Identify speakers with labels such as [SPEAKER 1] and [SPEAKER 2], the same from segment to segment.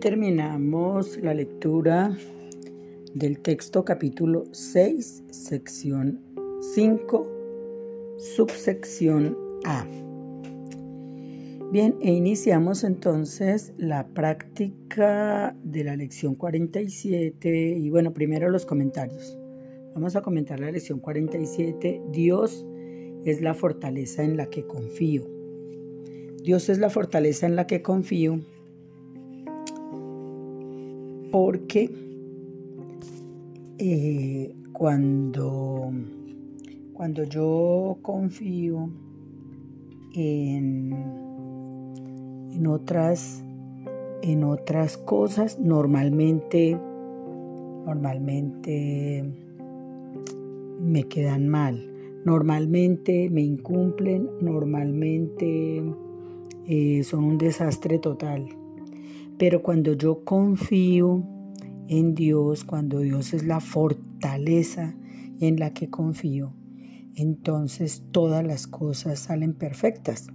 [SPEAKER 1] Terminamos la lectura del texto capítulo 6, sección 5, subsección A. Bien, e iniciamos entonces la práctica de la lección 47 y bueno, primero los comentarios. Vamos a comentar la lección 47. Dios es la fortaleza en la que confío. Dios es la fortaleza en la que confío porque eh, cuando, cuando yo confío en, en, otras, en otras cosas, normalmente, normalmente me quedan mal. Normalmente me incumplen, normalmente eh, son un desastre total. Pero cuando yo confío en Dios, cuando Dios es la fortaleza en la que confío, entonces todas las cosas salen perfectas.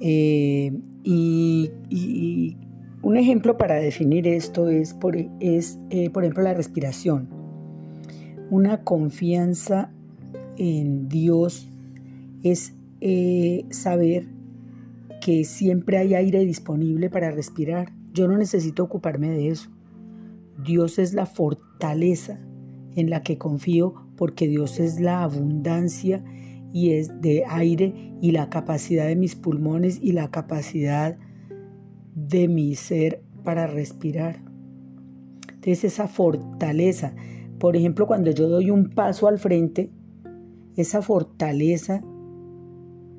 [SPEAKER 1] Eh, y, un ejemplo para definir esto es, por, es eh, por ejemplo, la respiración. Una confianza en Dios es eh, saber que siempre hay aire disponible para respirar. Yo no necesito ocuparme de eso. Dios es la fortaleza en la que confío porque Dios es la abundancia y es de aire y la capacidad de mis pulmones y la capacidad de mi ser para respirar. Entonces esa fortaleza, por ejemplo, cuando yo doy un paso al frente, esa fortaleza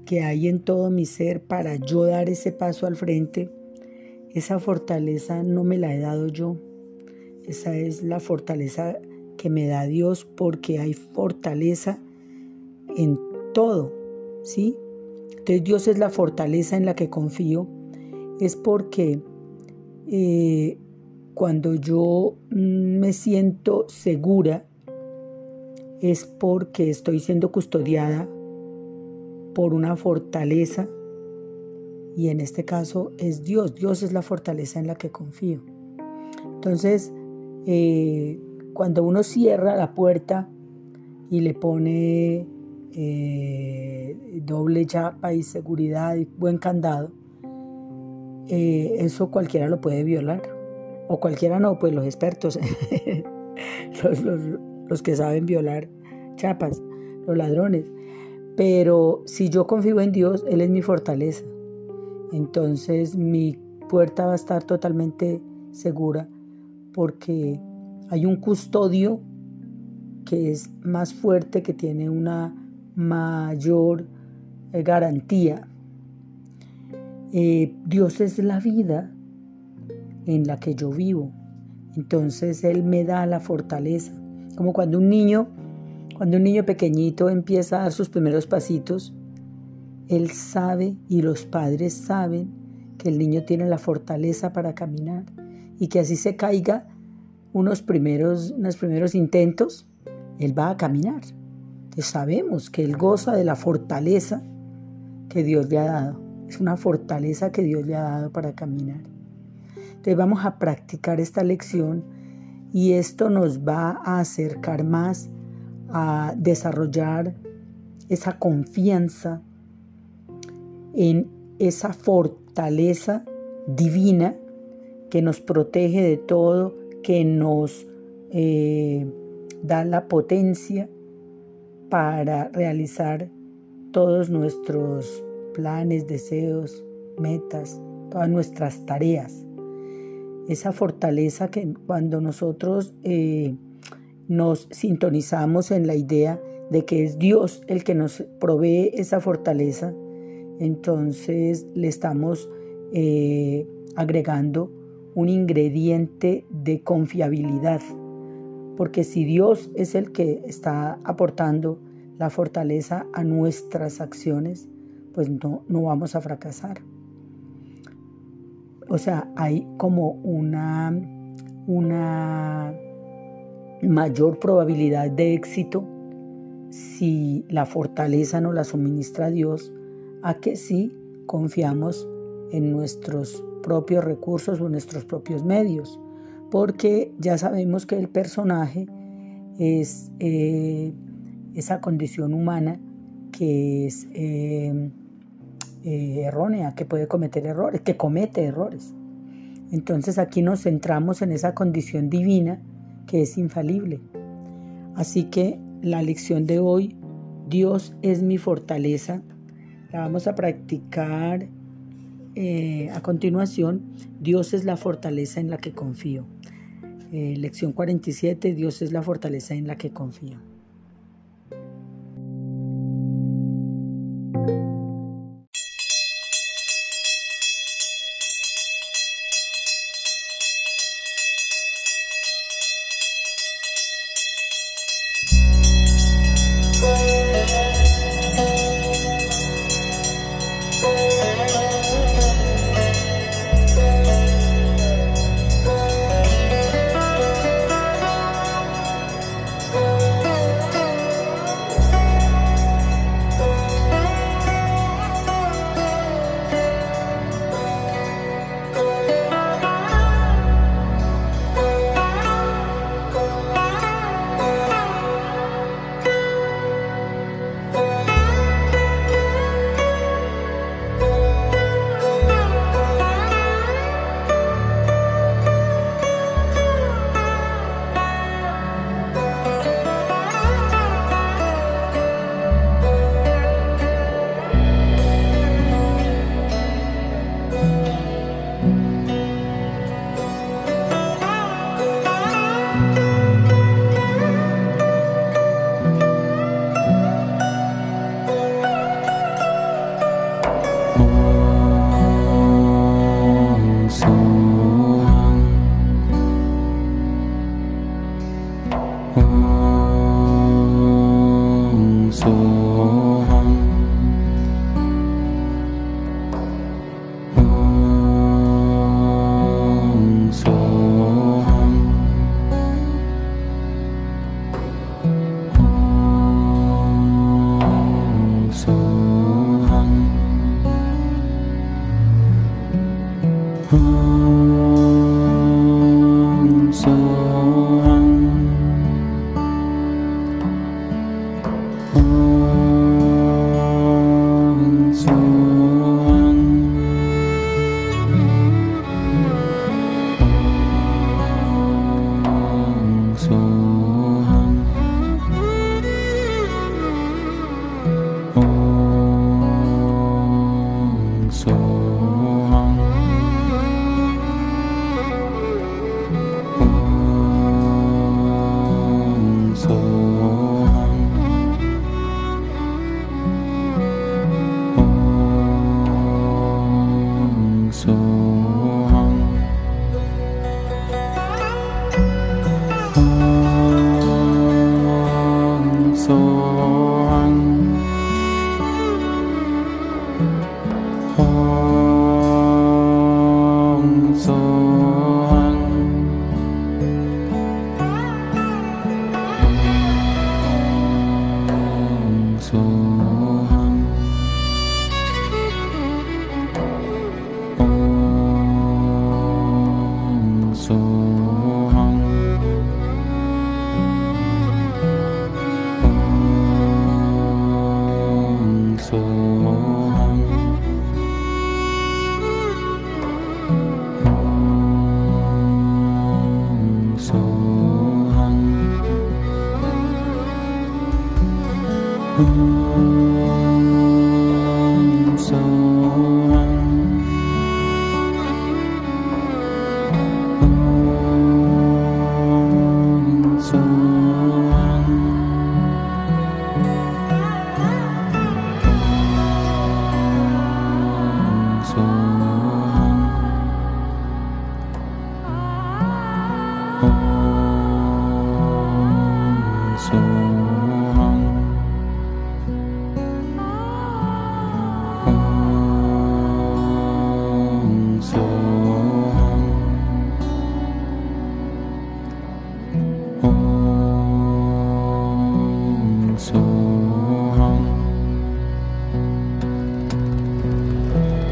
[SPEAKER 1] que hay en todo mi ser para yo dar ese paso al frente, esa fortaleza no me la he dado yo. Esa es la fortaleza que me da Dios porque hay fortaleza en todo, ¿sí? Entonces Dios es la fortaleza en la que confío. Es porque eh, cuando yo me siento segura, es porque estoy siendo custodiada por una fortaleza y en este caso es Dios. Dios es la fortaleza en la que confío. Entonces, eh, cuando uno cierra la puerta y le pone eh, doble chapa y seguridad y buen candado, eh, eso cualquiera lo puede violar. O cualquiera no, pues los expertos, los que saben violar chapas, los ladrones. Pero si yo confío en Dios, Él es mi fortaleza. Entonces mi puerta va a estar totalmente segura porque hay un custodio que es más fuerte, que tiene una mayor eh, garantía. Eh, Dios es la vida en la que yo vivo. Entonces Él me da la fortaleza. Como cuando un niño cuando un niño pequeñito empieza a dar sus primeros pasitos, él sabe y los padres saben que el niño tiene la fortaleza para caminar y que así se caiga unos primeros, unos primeros intentos, él va a caminar. Sabemos que él goza de la fortaleza que Dios le ha dado. Es una fortaleza que Dios le ha dado para caminar. Entonces vamos a practicar esta lección y esto nos va a acercar más a desarrollar esa confianza en esa fortaleza divina que nos protege de todo, que nos eh, da la potencia para realizar todos nuestros planes, deseos, metas, todas nuestras tareas. Esa fortaleza que cuando nosotros eh, nos sintonizamos en la idea de que es Dios el que nos provee esa fortaleza, entonces le estamos eh, agregando un ingrediente de confiabilidad. Porque si Dios es el que está aportando la fortaleza a nuestras acciones, pues no, no vamos a fracasar. O sea, hay como una, una mayor probabilidad de éxito si la fortaleza nos la suministra Dios a que si confiamos en nuestros
[SPEAKER 2] propios recursos o nuestros propios medios, porque ya sabemos que el personaje es eh, esa condición humana que es eh, eh, errónea, que puede cometer errores, que comete errores. Entonces aquí nos centramos en esa condición divina que es infalible. Así que la lección de hoy, Dios es mi fortaleza, la vamos a practicar eh, a continuación. Dios es la fortaleza en la que confío. Eh, lección 47, Dios es la fortaleza en la que confío.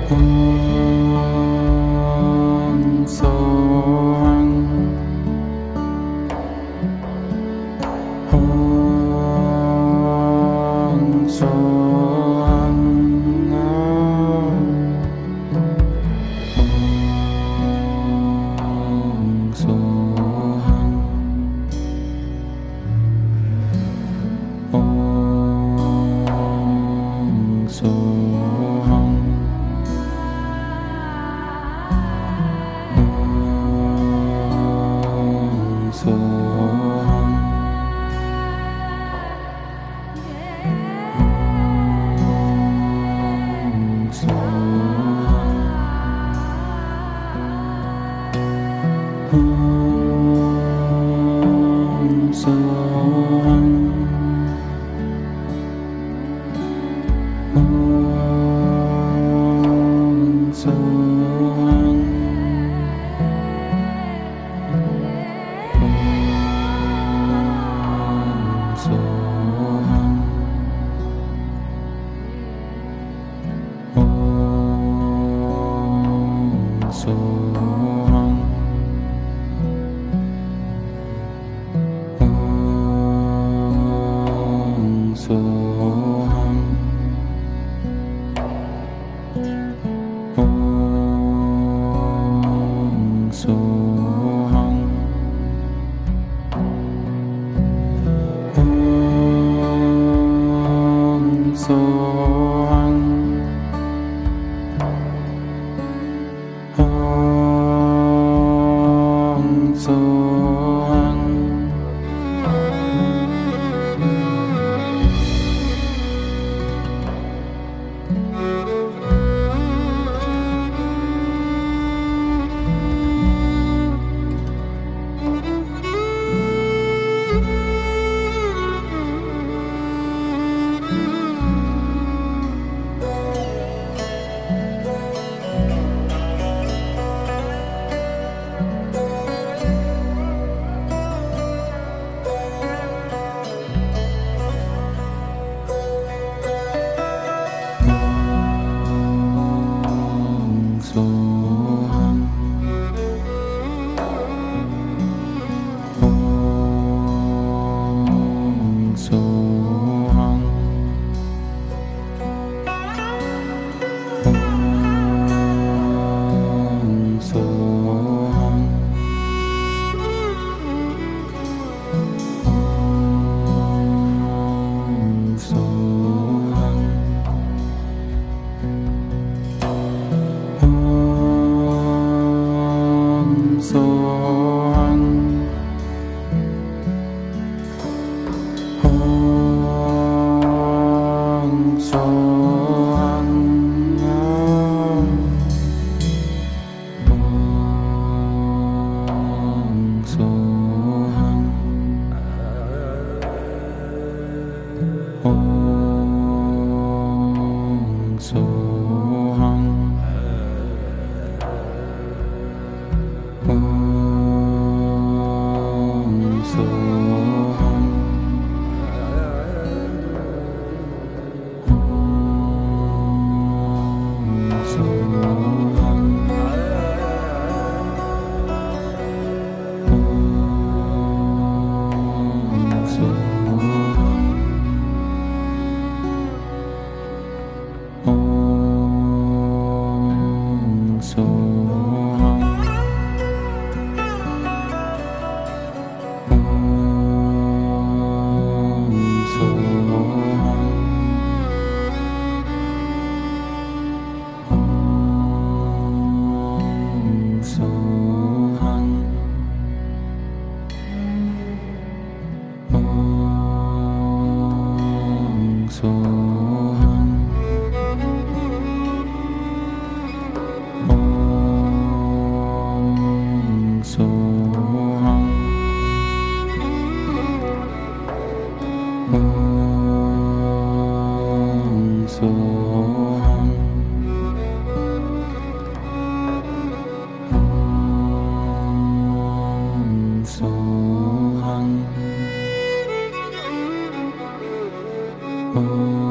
[SPEAKER 2] Oh. Oh. Oh.